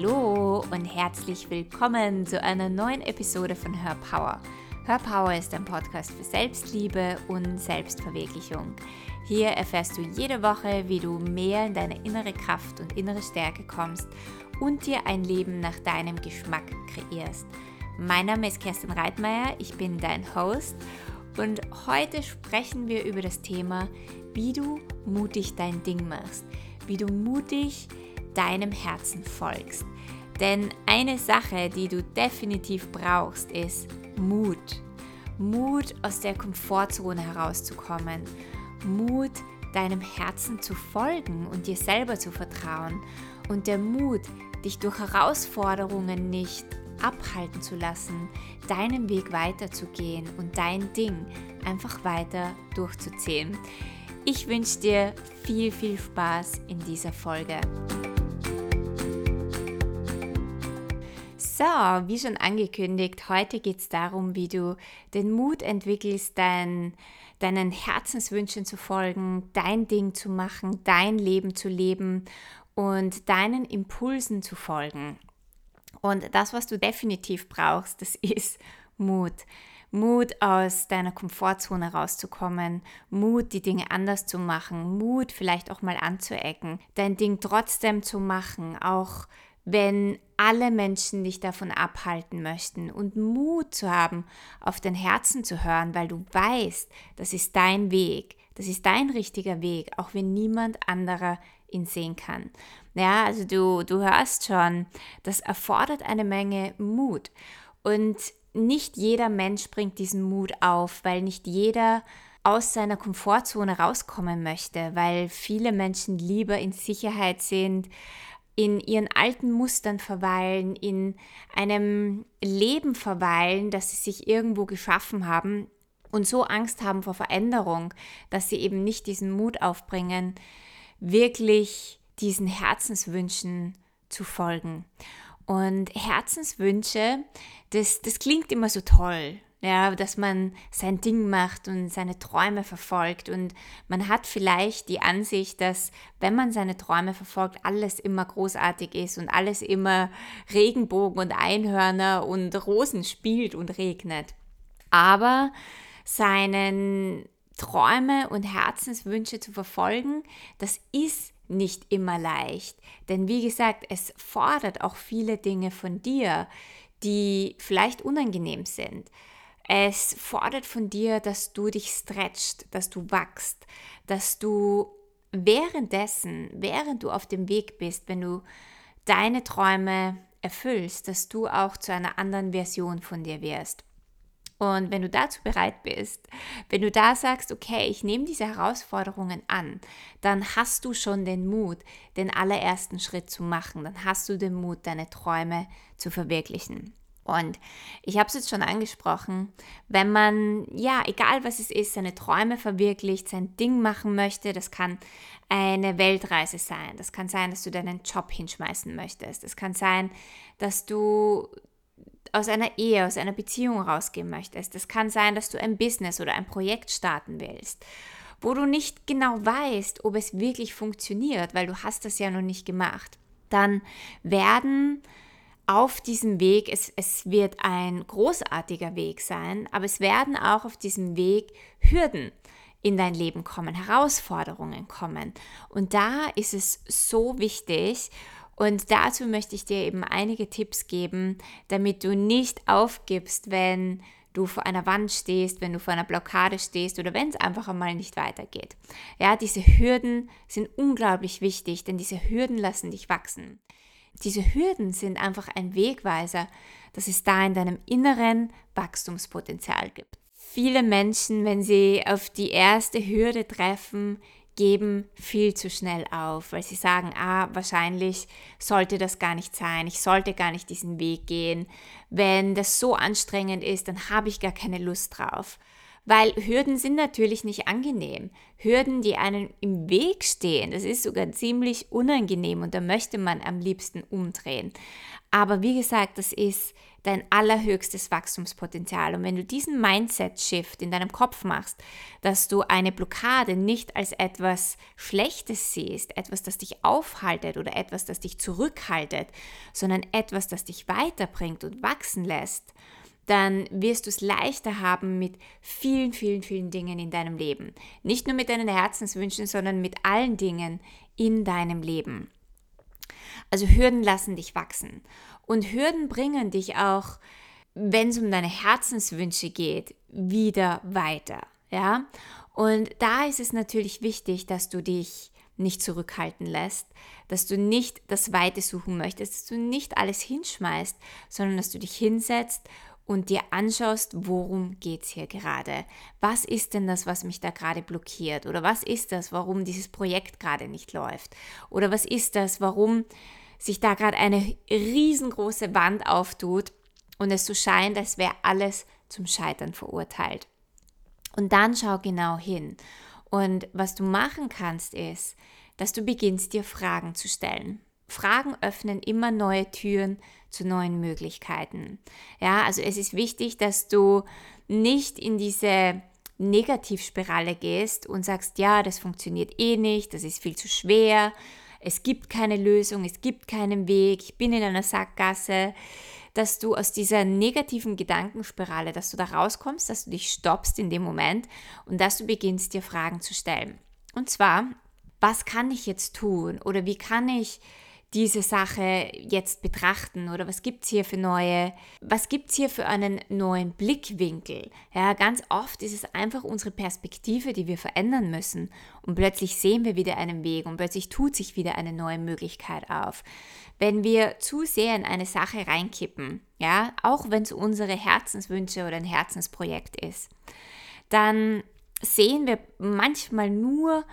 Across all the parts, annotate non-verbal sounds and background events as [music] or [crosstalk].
Hallo und herzlich willkommen zu einer neuen Episode von Her Power. Her Power ist ein Podcast für Selbstliebe und Selbstverwirklichung. Hier erfährst du jede Woche, wie du mehr in deine innere Kraft und innere Stärke kommst und dir ein Leben nach deinem Geschmack kreierst. Mein Name ist Kerstin Reitmeier, ich bin dein Host und heute sprechen wir über das Thema, wie du mutig dein Ding machst, wie du mutig deinem Herzen folgst. Denn eine Sache, die du definitiv brauchst, ist Mut. Mut aus der Komfortzone herauszukommen. Mut, deinem Herzen zu folgen und dir selber zu vertrauen. Und der Mut, dich durch Herausforderungen nicht abhalten zu lassen, deinen Weg weiterzugehen und dein Ding einfach weiter durchzuziehen. Ich wünsche dir viel, viel Spaß in dieser Folge. So, wie schon angekündigt, heute geht es darum, wie du den Mut entwickelst, dein, deinen Herzenswünschen zu folgen, dein Ding zu machen, dein Leben zu leben und deinen Impulsen zu folgen. Und das, was du definitiv brauchst, das [laughs] ist Mut. Mut aus deiner Komfortzone rauszukommen, Mut, die Dinge anders zu machen, Mut, vielleicht auch mal anzuecken, dein Ding trotzdem zu machen, auch wenn alle Menschen dich davon abhalten möchten und Mut zu haben, auf dein Herzen zu hören, weil du weißt, das ist dein Weg, das ist dein richtiger Weg, auch wenn niemand anderer ihn sehen kann. Ja, also du, du hörst schon, das erfordert eine Menge Mut und nicht jeder Mensch bringt diesen Mut auf, weil nicht jeder aus seiner Komfortzone rauskommen möchte, weil viele Menschen lieber in Sicherheit sind, in ihren alten Mustern verweilen, in einem Leben verweilen, das sie sich irgendwo geschaffen haben und so Angst haben vor Veränderung, dass sie eben nicht diesen Mut aufbringen, wirklich diesen Herzenswünschen zu folgen. Und Herzenswünsche, das, das klingt immer so toll ja, dass man sein Ding macht und seine Träume verfolgt. Und man hat vielleicht die Ansicht, dass wenn man seine Träume verfolgt, alles immer großartig ist und alles immer Regenbogen und Einhörner und Rosen spielt und regnet. Aber seinen Träume und Herzenswünsche zu verfolgen, das ist nicht immer leicht. Denn wie gesagt, es fordert auch viele Dinge von dir, die vielleicht unangenehm sind. Es fordert von dir, dass du dich stretchst, dass du wachst, dass du währenddessen, während du auf dem Weg bist, wenn du deine Träume erfüllst, dass du auch zu einer anderen Version von dir wirst. Und wenn du dazu bereit bist, wenn du da sagst, okay, ich nehme diese Herausforderungen an, dann hast du schon den Mut, den allerersten Schritt zu machen. Dann hast du den Mut, deine Träume zu verwirklichen. Und ich habe es jetzt schon angesprochen, wenn man, ja, egal was es ist, seine Träume verwirklicht, sein Ding machen möchte, das kann eine Weltreise sein, das kann sein, dass du deinen Job hinschmeißen möchtest, das kann sein, dass du aus einer Ehe, aus einer Beziehung rausgehen möchtest, das kann sein, dass du ein Business oder ein Projekt starten willst, wo du nicht genau weißt, ob es wirklich funktioniert, weil du hast das ja noch nicht gemacht, dann werden auf diesem Weg, es, es wird ein großartiger Weg sein, aber es werden auch auf diesem Weg Hürden in dein Leben kommen, Herausforderungen kommen. Und da ist es so wichtig, und dazu möchte ich dir eben einige Tipps geben, damit du nicht aufgibst, wenn du vor einer Wand stehst, wenn du vor einer Blockade stehst oder wenn es einfach einmal nicht weitergeht. Ja, diese Hürden sind unglaublich wichtig, denn diese Hürden lassen dich wachsen. Diese Hürden sind einfach ein Wegweiser, dass es da in deinem inneren Wachstumspotenzial gibt. Viele Menschen, wenn sie auf die erste Hürde treffen, geben viel zu schnell auf, weil sie sagen, ah, wahrscheinlich sollte das gar nicht sein, ich sollte gar nicht diesen Weg gehen. Wenn das so anstrengend ist, dann habe ich gar keine Lust drauf. Weil Hürden sind natürlich nicht angenehm. Hürden, die einem im Weg stehen, das ist sogar ziemlich unangenehm und da möchte man am liebsten umdrehen. Aber wie gesagt, das ist dein allerhöchstes Wachstumspotenzial. Und wenn du diesen Mindset-Shift in deinem Kopf machst, dass du eine Blockade nicht als etwas Schlechtes siehst, etwas, das dich aufhaltet oder etwas, das dich zurückhaltet, sondern etwas, das dich weiterbringt und wachsen lässt, dann wirst du es leichter haben mit vielen, vielen, vielen Dingen in deinem Leben. Nicht nur mit deinen Herzenswünschen, sondern mit allen Dingen in deinem Leben. Also Hürden lassen dich wachsen. Und Hürden bringen dich auch, wenn es um deine Herzenswünsche geht, wieder weiter. Ja? Und da ist es natürlich wichtig, dass du dich nicht zurückhalten lässt, dass du nicht das Weite suchen möchtest, dass du nicht alles hinschmeißt, sondern dass du dich hinsetzt und dir anschaust, worum geht es hier gerade? Was ist denn das, was mich da gerade blockiert? Oder was ist das, warum dieses Projekt gerade nicht läuft? Oder was ist das, warum sich da gerade eine riesengroße Wand auftut und es so scheint, als wäre alles zum Scheitern verurteilt? Und dann schau genau hin. Und was du machen kannst, ist, dass du beginnst, dir Fragen zu stellen. Fragen öffnen immer neue Türen zu neuen Möglichkeiten. Ja, also es ist wichtig, dass du nicht in diese Negativspirale gehst und sagst, ja, das funktioniert eh nicht, das ist viel zu schwer, es gibt keine Lösung, es gibt keinen Weg, ich bin in einer Sackgasse, dass du aus dieser negativen Gedankenspirale, dass du da rauskommst, dass du dich stoppst in dem Moment und dass du beginnst, dir Fragen zu stellen. Und zwar, was kann ich jetzt tun oder wie kann ich diese Sache jetzt betrachten oder was gibt es hier für neue, was gibt es hier für einen neuen Blickwinkel? Ja, ganz oft ist es einfach unsere Perspektive, die wir verändern müssen und plötzlich sehen wir wieder einen Weg und plötzlich tut sich wieder eine neue Möglichkeit auf. Wenn wir zu sehr in eine Sache reinkippen, ja, auch wenn es unsere Herzenswünsche oder ein Herzensprojekt ist, dann sehen wir manchmal nur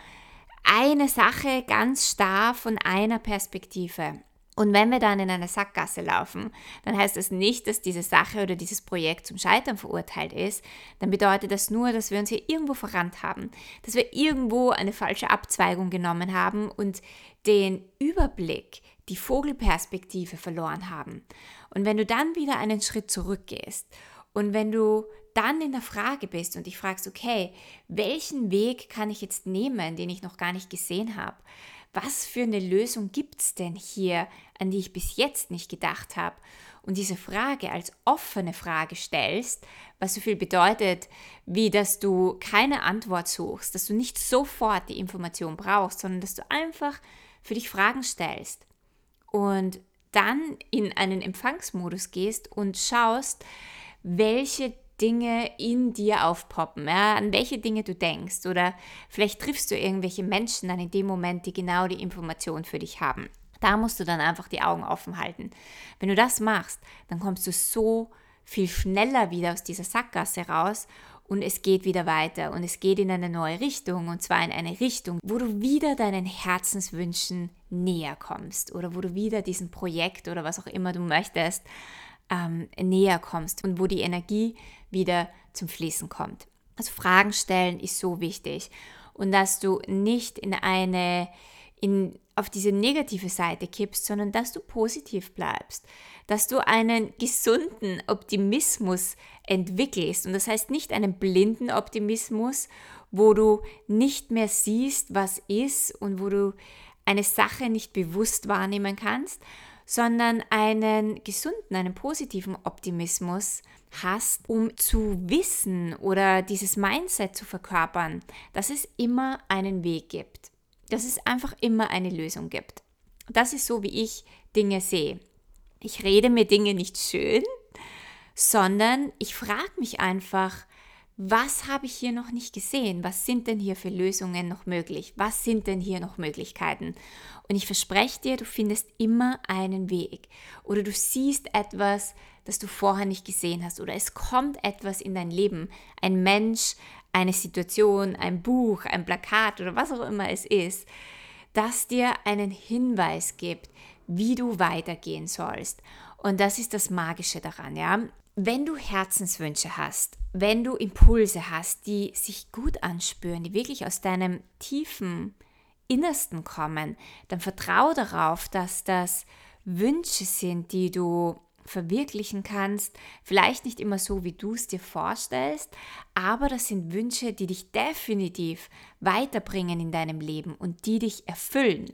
eine Sache ganz starr von einer Perspektive. Und wenn wir dann in eine Sackgasse laufen, dann heißt das nicht, dass diese Sache oder dieses Projekt zum Scheitern verurteilt ist. Dann bedeutet das nur, dass wir uns hier irgendwo verrannt haben, dass wir irgendwo eine falsche Abzweigung genommen haben und den Überblick, die Vogelperspektive verloren haben. Und wenn du dann wieder einen Schritt zurückgehst und wenn du dann in der Frage bist und dich fragst, okay, welchen Weg kann ich jetzt nehmen, den ich noch gar nicht gesehen habe? Was für eine Lösung gibt es denn hier, an die ich bis jetzt nicht gedacht habe? Und diese Frage als offene Frage stellst, was so viel bedeutet, wie dass du keine Antwort suchst, dass du nicht sofort die Information brauchst, sondern dass du einfach für dich Fragen stellst und dann in einen Empfangsmodus gehst und schaust, welche Dinge in dir aufpoppen, ja, an welche Dinge du denkst oder vielleicht triffst du irgendwelche Menschen dann in dem Moment, die genau die Information für dich haben. Da musst du dann einfach die Augen offen halten. Wenn du das machst, dann kommst du so viel schneller wieder aus dieser Sackgasse raus und es geht wieder weiter und es geht in eine neue Richtung und zwar in eine Richtung, wo du wieder deinen Herzenswünschen näher kommst oder wo du wieder diesem Projekt oder was auch immer du möchtest ähm, näher kommst und wo die Energie wieder zum Fließen kommt. Also Fragen stellen ist so wichtig und dass du nicht in eine in, auf diese negative Seite kippst, sondern dass du positiv bleibst, dass du einen gesunden Optimismus entwickelst. Und das heißt nicht einen blinden Optimismus, wo du nicht mehr siehst, was ist und wo du eine Sache nicht bewusst wahrnehmen kannst, sondern einen gesunden, einen positiven Optimismus hast, um zu wissen oder dieses Mindset zu verkörpern, dass es immer einen Weg gibt, dass es einfach immer eine Lösung gibt. Das ist so, wie ich Dinge sehe. Ich rede mir Dinge nicht schön, sondern ich frage mich einfach, was habe ich hier noch nicht gesehen? Was sind denn hier für Lösungen noch möglich? Was sind denn hier noch Möglichkeiten? Und ich verspreche dir, du findest immer einen Weg. Oder du siehst etwas, das du vorher nicht gesehen hast. Oder es kommt etwas in dein Leben. Ein Mensch, eine Situation, ein Buch, ein Plakat oder was auch immer es ist, das dir einen Hinweis gibt, wie du weitergehen sollst. Und das ist das Magische daran, ja. Wenn du Herzenswünsche hast, wenn du Impulse hast, die sich gut anspüren, die wirklich aus deinem tiefen Innersten kommen, dann vertraue darauf, dass das Wünsche sind, die du verwirklichen kannst. Vielleicht nicht immer so, wie du es dir vorstellst, aber das sind Wünsche, die dich definitiv weiterbringen in deinem Leben und die dich erfüllen,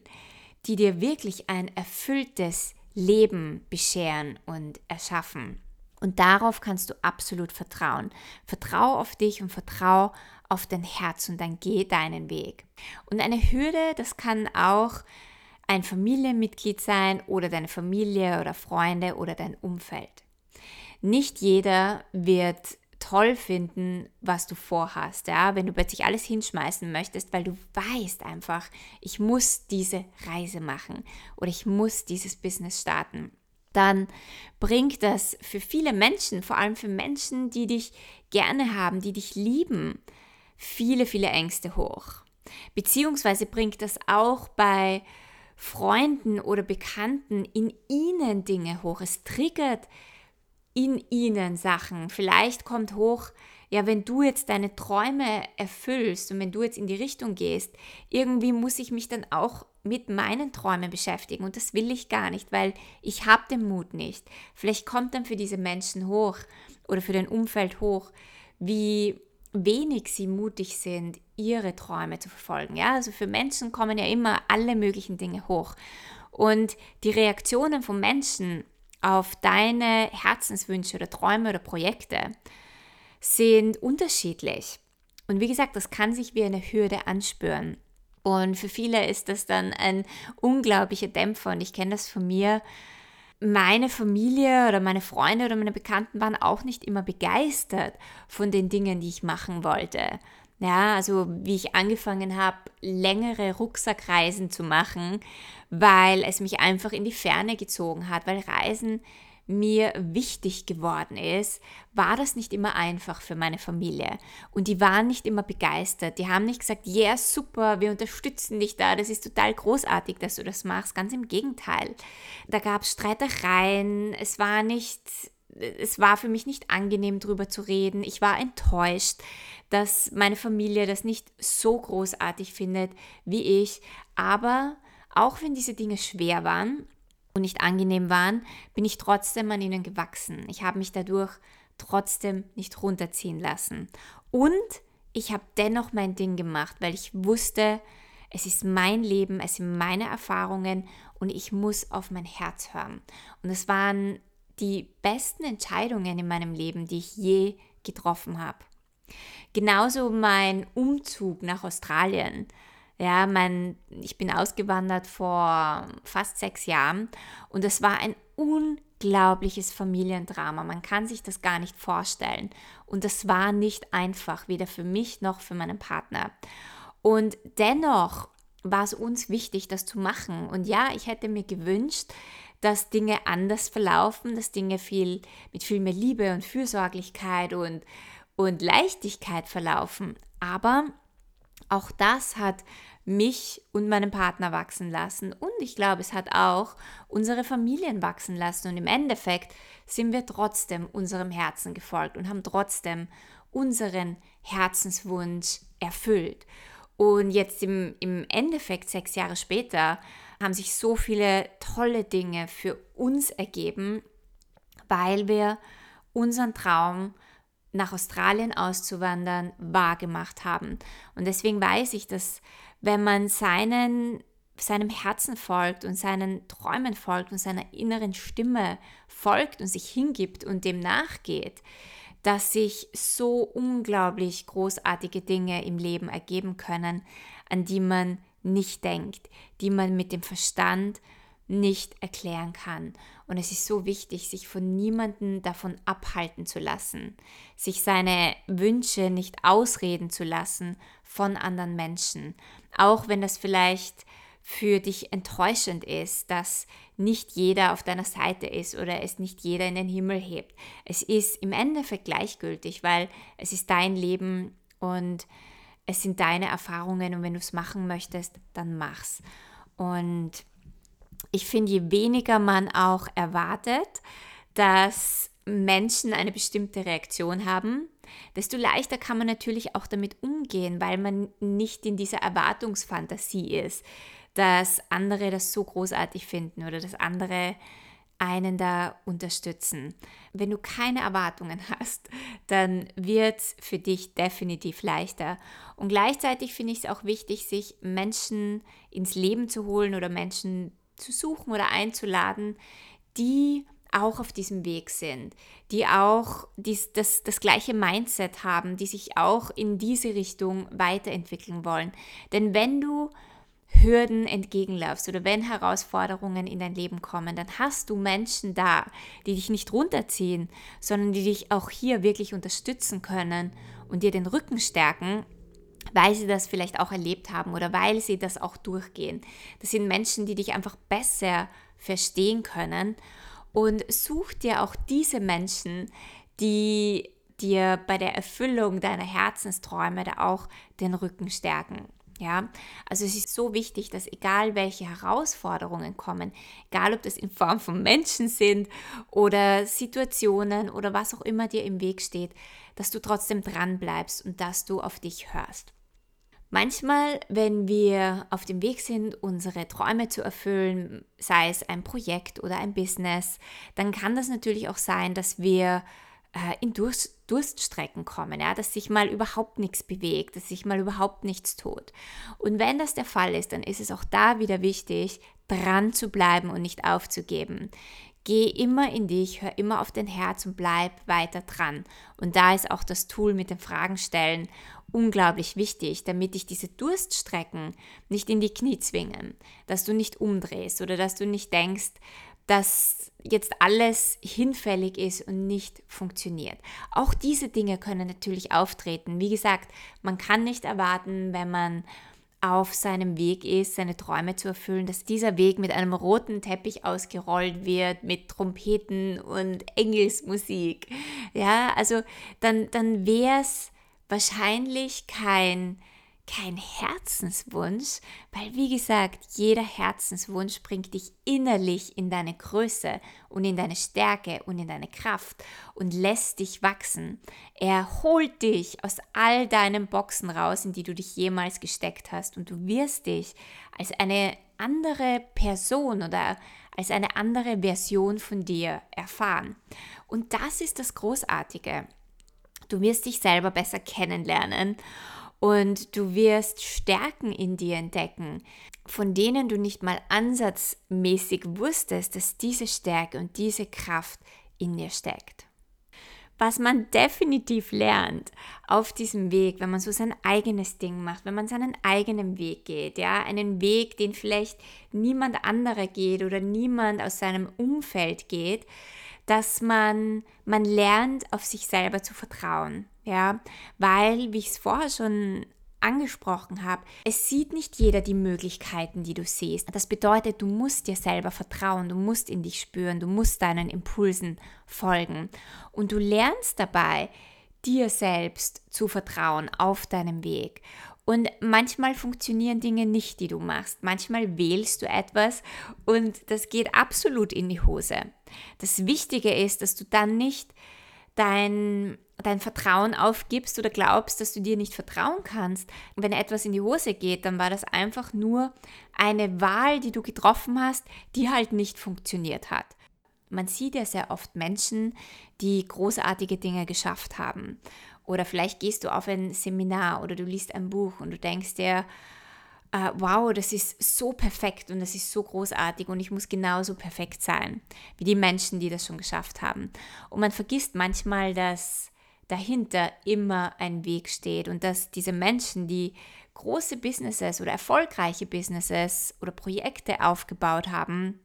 die dir wirklich ein erfülltes Leben bescheren und erschaffen. Und darauf kannst du absolut vertrauen. Vertrau auf dich und vertrau auf dein Herz und dann geh deinen Weg. Und eine Hürde, das kann auch ein Familienmitglied sein oder deine Familie oder Freunde oder dein Umfeld. Nicht jeder wird toll finden, was du vorhast, ja, wenn du plötzlich alles hinschmeißen möchtest, weil du weißt einfach, ich muss diese Reise machen oder ich muss dieses Business starten dann bringt das für viele Menschen, vor allem für Menschen, die dich gerne haben, die dich lieben, viele, viele Ängste hoch. Beziehungsweise bringt das auch bei Freunden oder Bekannten in ihnen Dinge hoch. Es triggert in ihnen Sachen. Vielleicht kommt hoch, ja, wenn du jetzt deine Träume erfüllst und wenn du jetzt in die Richtung gehst, irgendwie muss ich mich dann auch mit meinen Träumen beschäftigen und das will ich gar nicht, weil ich habe den Mut nicht. Vielleicht kommt dann für diese Menschen hoch oder für dein Umfeld hoch, wie wenig sie mutig sind, ihre Träume zu verfolgen. Ja, also für Menschen kommen ja immer alle möglichen Dinge hoch. Und die Reaktionen von Menschen auf deine Herzenswünsche oder Träume oder Projekte sind unterschiedlich. Und wie gesagt, das kann sich wie eine Hürde anspüren. Und für viele ist das dann ein unglaublicher Dämpfer. Und ich kenne das von mir. Meine Familie oder meine Freunde oder meine Bekannten waren auch nicht immer begeistert von den Dingen, die ich machen wollte. Ja, also wie ich angefangen habe, längere Rucksackreisen zu machen, weil es mich einfach in die Ferne gezogen hat, weil Reisen mir wichtig geworden ist, war das nicht immer einfach für meine Familie. Und die waren nicht immer begeistert. Die haben nicht gesagt, ja, yeah, super, wir unterstützen dich da, das ist total großartig, dass du das machst. Ganz im Gegenteil. Da gab es Streitereien, es war nicht, es war für mich nicht angenehm, darüber zu reden. Ich war enttäuscht, dass meine Familie das nicht so großartig findet wie ich. Aber auch wenn diese Dinge schwer waren, und nicht angenehm waren, bin ich trotzdem an ihnen gewachsen. Ich habe mich dadurch trotzdem nicht runterziehen lassen. Und ich habe dennoch mein Ding gemacht, weil ich wusste, es ist mein Leben, es sind meine Erfahrungen und ich muss auf mein Herz hören. Und es waren die besten Entscheidungen in meinem Leben, die ich je getroffen habe. Genauso mein Umzug nach Australien ja, mein, ich bin ausgewandert vor fast sechs Jahren und es war ein unglaubliches Familiendrama. Man kann sich das gar nicht vorstellen. Und das war nicht einfach, weder für mich noch für meinen Partner. Und dennoch war es uns wichtig, das zu machen. Und ja, ich hätte mir gewünscht, dass Dinge anders verlaufen, dass Dinge viel mit viel mehr Liebe und Fürsorglichkeit und, und Leichtigkeit verlaufen. Aber auch das hat mich und meinen Partner wachsen lassen und ich glaube, es hat auch unsere Familien wachsen lassen und im Endeffekt sind wir trotzdem unserem Herzen gefolgt und haben trotzdem unseren Herzenswunsch erfüllt. Und jetzt im, im Endeffekt, sechs Jahre später, haben sich so viele tolle Dinge für uns ergeben, weil wir unseren Traum nach Australien auszuwandern wahrgemacht haben. Und deswegen weiß ich, dass wenn man seinen, seinem Herzen folgt und seinen Träumen folgt und seiner inneren Stimme folgt und sich hingibt und dem nachgeht, dass sich so unglaublich großartige Dinge im Leben ergeben können, an die man nicht denkt, die man mit dem Verstand nicht erklären kann. Und es ist so wichtig, sich von niemandem davon abhalten zu lassen, sich seine Wünsche nicht ausreden zu lassen von anderen Menschen. Auch wenn das vielleicht für dich enttäuschend ist, dass nicht jeder auf deiner Seite ist oder es nicht jeder in den Himmel hebt. Es ist im Endeffekt gleichgültig, weil es ist dein Leben und es sind deine Erfahrungen und wenn du es machen möchtest, dann mach's. Und ich finde, je weniger man auch erwartet, dass Menschen eine bestimmte Reaktion haben, desto leichter kann man natürlich auch damit umgehen, weil man nicht in dieser Erwartungsfantasie ist, dass andere das so großartig finden oder dass andere einen da unterstützen. Wenn du keine Erwartungen hast, dann wird es für dich definitiv leichter. Und gleichzeitig finde ich es auch wichtig, sich Menschen ins Leben zu holen oder Menschen zu suchen oder einzuladen, die auch auf diesem Weg sind, die auch dies, das, das gleiche Mindset haben, die sich auch in diese Richtung weiterentwickeln wollen. Denn wenn du Hürden entgegenlaufst oder wenn Herausforderungen in dein Leben kommen, dann hast du Menschen da, die dich nicht runterziehen, sondern die dich auch hier wirklich unterstützen können und dir den Rücken stärken, weil sie das vielleicht auch erlebt haben oder weil sie das auch durchgehen. Das sind Menschen, die dich einfach besser verstehen können und such dir auch diese Menschen, die dir bei der Erfüllung deiner Herzensträume da auch den Rücken stärken. Ja, also es ist so wichtig, dass egal welche Herausforderungen kommen, egal ob das in Form von Menschen sind oder Situationen oder was auch immer dir im Weg steht, dass du trotzdem dran bleibst und dass du auf dich hörst. Manchmal, wenn wir auf dem Weg sind, unsere Träume zu erfüllen, sei es ein Projekt oder ein Business, dann kann das natürlich auch sein, dass wir äh, in Durst, Durststrecken kommen, ja, dass sich mal überhaupt nichts bewegt, dass sich mal überhaupt nichts tut. Und wenn das der Fall ist, dann ist es auch da wieder wichtig, dran zu bleiben und nicht aufzugeben. Geh immer in dich, hör immer auf dein Herz und bleib weiter dran. Und da ist auch das Tool mit den Fragen stellen unglaublich wichtig, damit dich diese Durststrecken nicht in die Knie zwingen, dass du nicht umdrehst oder dass du nicht denkst, dass jetzt alles hinfällig ist und nicht funktioniert. Auch diese Dinge können natürlich auftreten. Wie gesagt, man kann nicht erwarten, wenn man auf seinem Weg ist, seine Träume zu erfüllen, dass dieser Weg mit einem roten Teppich ausgerollt wird, mit Trompeten und Engelsmusik. Ja, also dann, dann wäre es wahrscheinlich kein kein Herzenswunsch, weil wie gesagt, jeder Herzenswunsch bringt dich innerlich in deine Größe und in deine Stärke und in deine Kraft und lässt dich wachsen. Er holt dich aus all deinen Boxen raus, in die du dich jemals gesteckt hast und du wirst dich als eine andere Person oder als eine andere Version von dir erfahren. Und das ist das Großartige. Du wirst dich selber besser kennenlernen und du wirst Stärken in dir entdecken, von denen du nicht mal ansatzmäßig wusstest, dass diese Stärke und diese Kraft in dir steckt. Was man definitiv lernt auf diesem Weg, wenn man so sein eigenes Ding macht, wenn man seinen eigenen Weg geht, ja, einen Weg, den vielleicht niemand anderer geht oder niemand aus seinem Umfeld geht, dass man, man lernt, auf sich selber zu vertrauen. Ja, weil, wie ich es vorher schon angesprochen habe, es sieht nicht jeder die Möglichkeiten, die du siehst. Das bedeutet, du musst dir selber vertrauen, du musst in dich spüren, du musst deinen Impulsen folgen. Und du lernst dabei, dir selbst zu vertrauen auf deinem Weg. Und manchmal funktionieren Dinge nicht, die du machst. Manchmal wählst du etwas und das geht absolut in die Hose. Das Wichtige ist, dass du dann nicht dein, dein Vertrauen aufgibst oder glaubst, dass du dir nicht vertrauen kannst. Und wenn etwas in die Hose geht, dann war das einfach nur eine Wahl, die du getroffen hast, die halt nicht funktioniert hat. Man sieht ja sehr oft Menschen, die großartige Dinge geschafft haben. Oder vielleicht gehst du auf ein Seminar oder du liest ein Buch und du denkst dir, äh, wow, das ist so perfekt und das ist so großartig und ich muss genauso perfekt sein wie die Menschen, die das schon geschafft haben. Und man vergisst manchmal, dass dahinter immer ein Weg steht und dass diese Menschen, die große Businesses oder erfolgreiche Businesses oder Projekte aufgebaut haben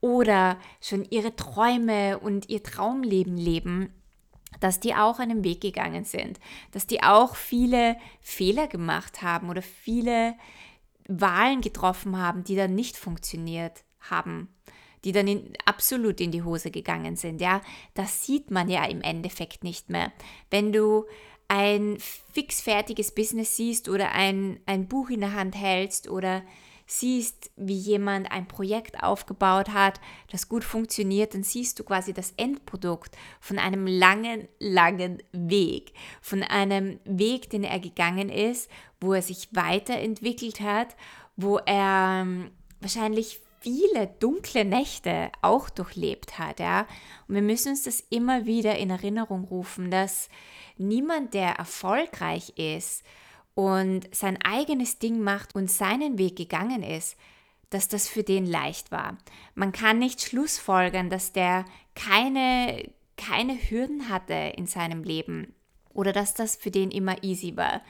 oder schon ihre Träume und ihr Traumleben leben, dass die auch einen Weg gegangen sind, dass die auch viele Fehler gemacht haben oder viele Wahlen getroffen haben, die dann nicht funktioniert haben, die dann in, absolut in die Hose gegangen sind. Ja, das sieht man ja im Endeffekt nicht mehr. Wenn du ein fixfertiges Business siehst oder ein, ein Buch in der Hand hältst oder siehst, wie jemand ein Projekt aufgebaut hat, das gut funktioniert, dann siehst du quasi das Endprodukt von einem langen, langen Weg, von einem Weg, den er gegangen ist, wo er sich weiterentwickelt hat, wo er ähm, wahrscheinlich viele dunkle Nächte auch durchlebt hat, ja. Und wir müssen uns das immer wieder in Erinnerung rufen, dass niemand, der erfolgreich ist und sein eigenes Ding macht und seinen Weg gegangen ist, dass das für den leicht war. Man kann nicht schlussfolgern, dass der keine, keine Hürden hatte in seinem Leben oder dass das für den immer easy war.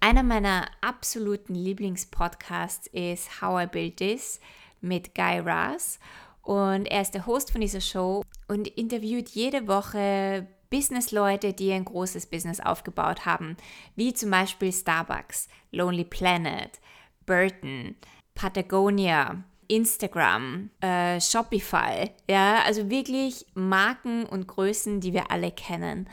Einer meiner absoluten Lieblingspodcasts ist How I Built This mit Guy Raz und er ist der Host von dieser Show und interviewt jede Woche Businessleute, die ein großes Business aufgebaut haben, wie zum Beispiel Starbucks, Lonely Planet, Burton, Patagonia, Instagram, äh, Shopify, ja, also wirklich Marken und Größen, die wir alle kennen.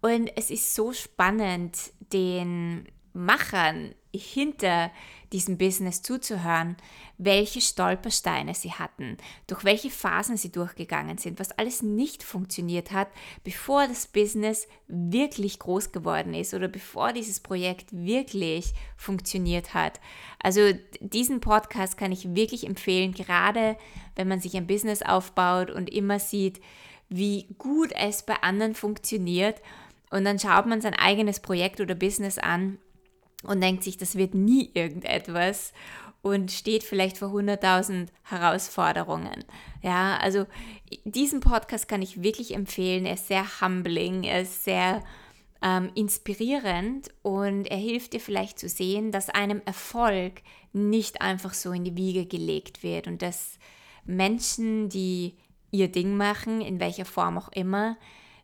Und es ist so spannend, den Machern hinter diesem Business zuzuhören, welche Stolpersteine sie hatten, durch welche Phasen sie durchgegangen sind, was alles nicht funktioniert hat, bevor das Business wirklich groß geworden ist oder bevor dieses Projekt wirklich funktioniert hat. Also diesen Podcast kann ich wirklich empfehlen, gerade wenn man sich ein Business aufbaut und immer sieht, wie gut es bei anderen funktioniert. Und dann schaut man sein eigenes Projekt oder Business an und denkt sich, das wird nie irgendetwas und steht vielleicht vor 100.000 Herausforderungen. Ja, also diesen Podcast kann ich wirklich empfehlen. Er ist sehr humbling, er ist sehr ähm, inspirierend und er hilft dir vielleicht zu sehen, dass einem Erfolg nicht einfach so in die Wiege gelegt wird und dass Menschen, die ihr Ding machen, in welcher Form auch immer,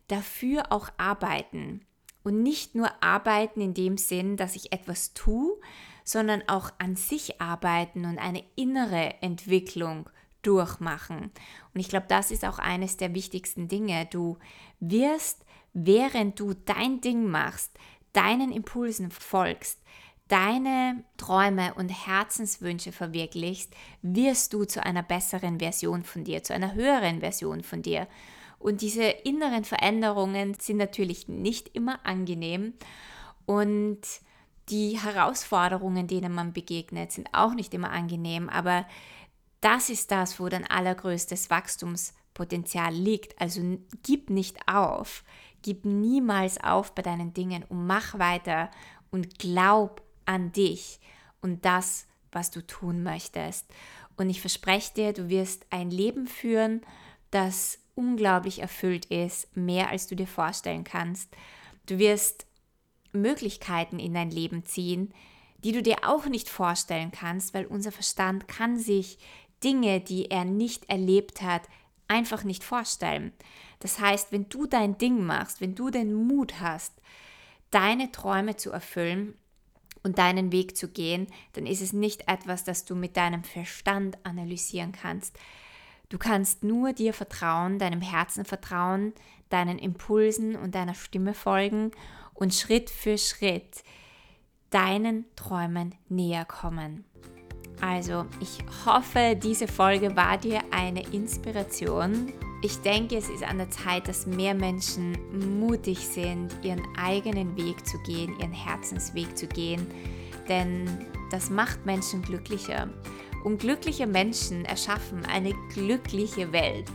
dafür auch arbeiten und nicht nur arbeiten in dem Sinn, dass ich etwas tue, sondern auch an sich arbeiten und eine innere Entwicklung durchmachen. Und ich glaube, das ist auch eines der wichtigsten Dinge. Du wirst, während du dein Ding machst, deinen Impulsen folgst, deine Träume und Herzenswünsche verwirklichst, wirst du zu einer besseren Version von dir, zu einer höheren Version von dir. Und diese inneren Veränderungen sind natürlich nicht immer angenehm und die Herausforderungen, denen man begegnet, sind auch nicht immer angenehm, aber das ist das, wo dein allergrößtes Wachstumspotenzial liegt. Also gib nicht auf, gib niemals auf bei deinen Dingen und mach weiter und glaub an dich und das, was du tun möchtest. Und ich verspreche dir, du wirst ein Leben führen, das unglaublich erfüllt ist, mehr als du dir vorstellen kannst. Du wirst Möglichkeiten in dein Leben ziehen, die du dir auch nicht vorstellen kannst, weil unser Verstand kann sich Dinge, die er nicht erlebt hat, einfach nicht vorstellen. Das heißt, wenn du dein Ding machst, wenn du den Mut hast, deine Träume zu erfüllen und deinen Weg zu gehen, dann ist es nicht etwas, das du mit deinem Verstand analysieren kannst. Du kannst nur dir vertrauen, deinem Herzen vertrauen, deinen Impulsen und deiner Stimme folgen und Schritt für Schritt deinen Träumen näher kommen. Also, ich hoffe, diese Folge war dir eine Inspiration. Ich denke, es ist an der Zeit, dass mehr Menschen mutig sind, ihren eigenen Weg zu gehen, ihren Herzensweg zu gehen, denn das macht Menschen glücklicher. Und glückliche Menschen erschaffen eine glückliche Welt.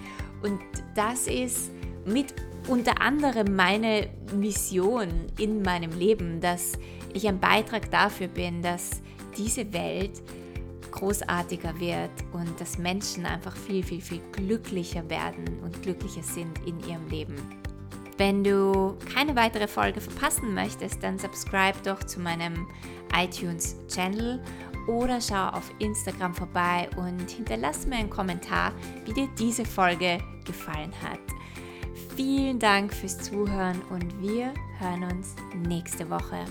Und das ist mit unter anderem meine Mission in meinem Leben, dass ich ein Beitrag dafür bin, dass diese Welt großartiger wird und dass Menschen einfach viel, viel, viel glücklicher werden und glücklicher sind in ihrem Leben. Wenn du keine weitere Folge verpassen möchtest, dann subscribe doch zu meinem iTunes-Channel oder schau auf Instagram vorbei und hinterlass mir einen Kommentar, wie dir diese Folge gefallen hat. Vielen Dank fürs Zuhören und wir hören uns nächste Woche.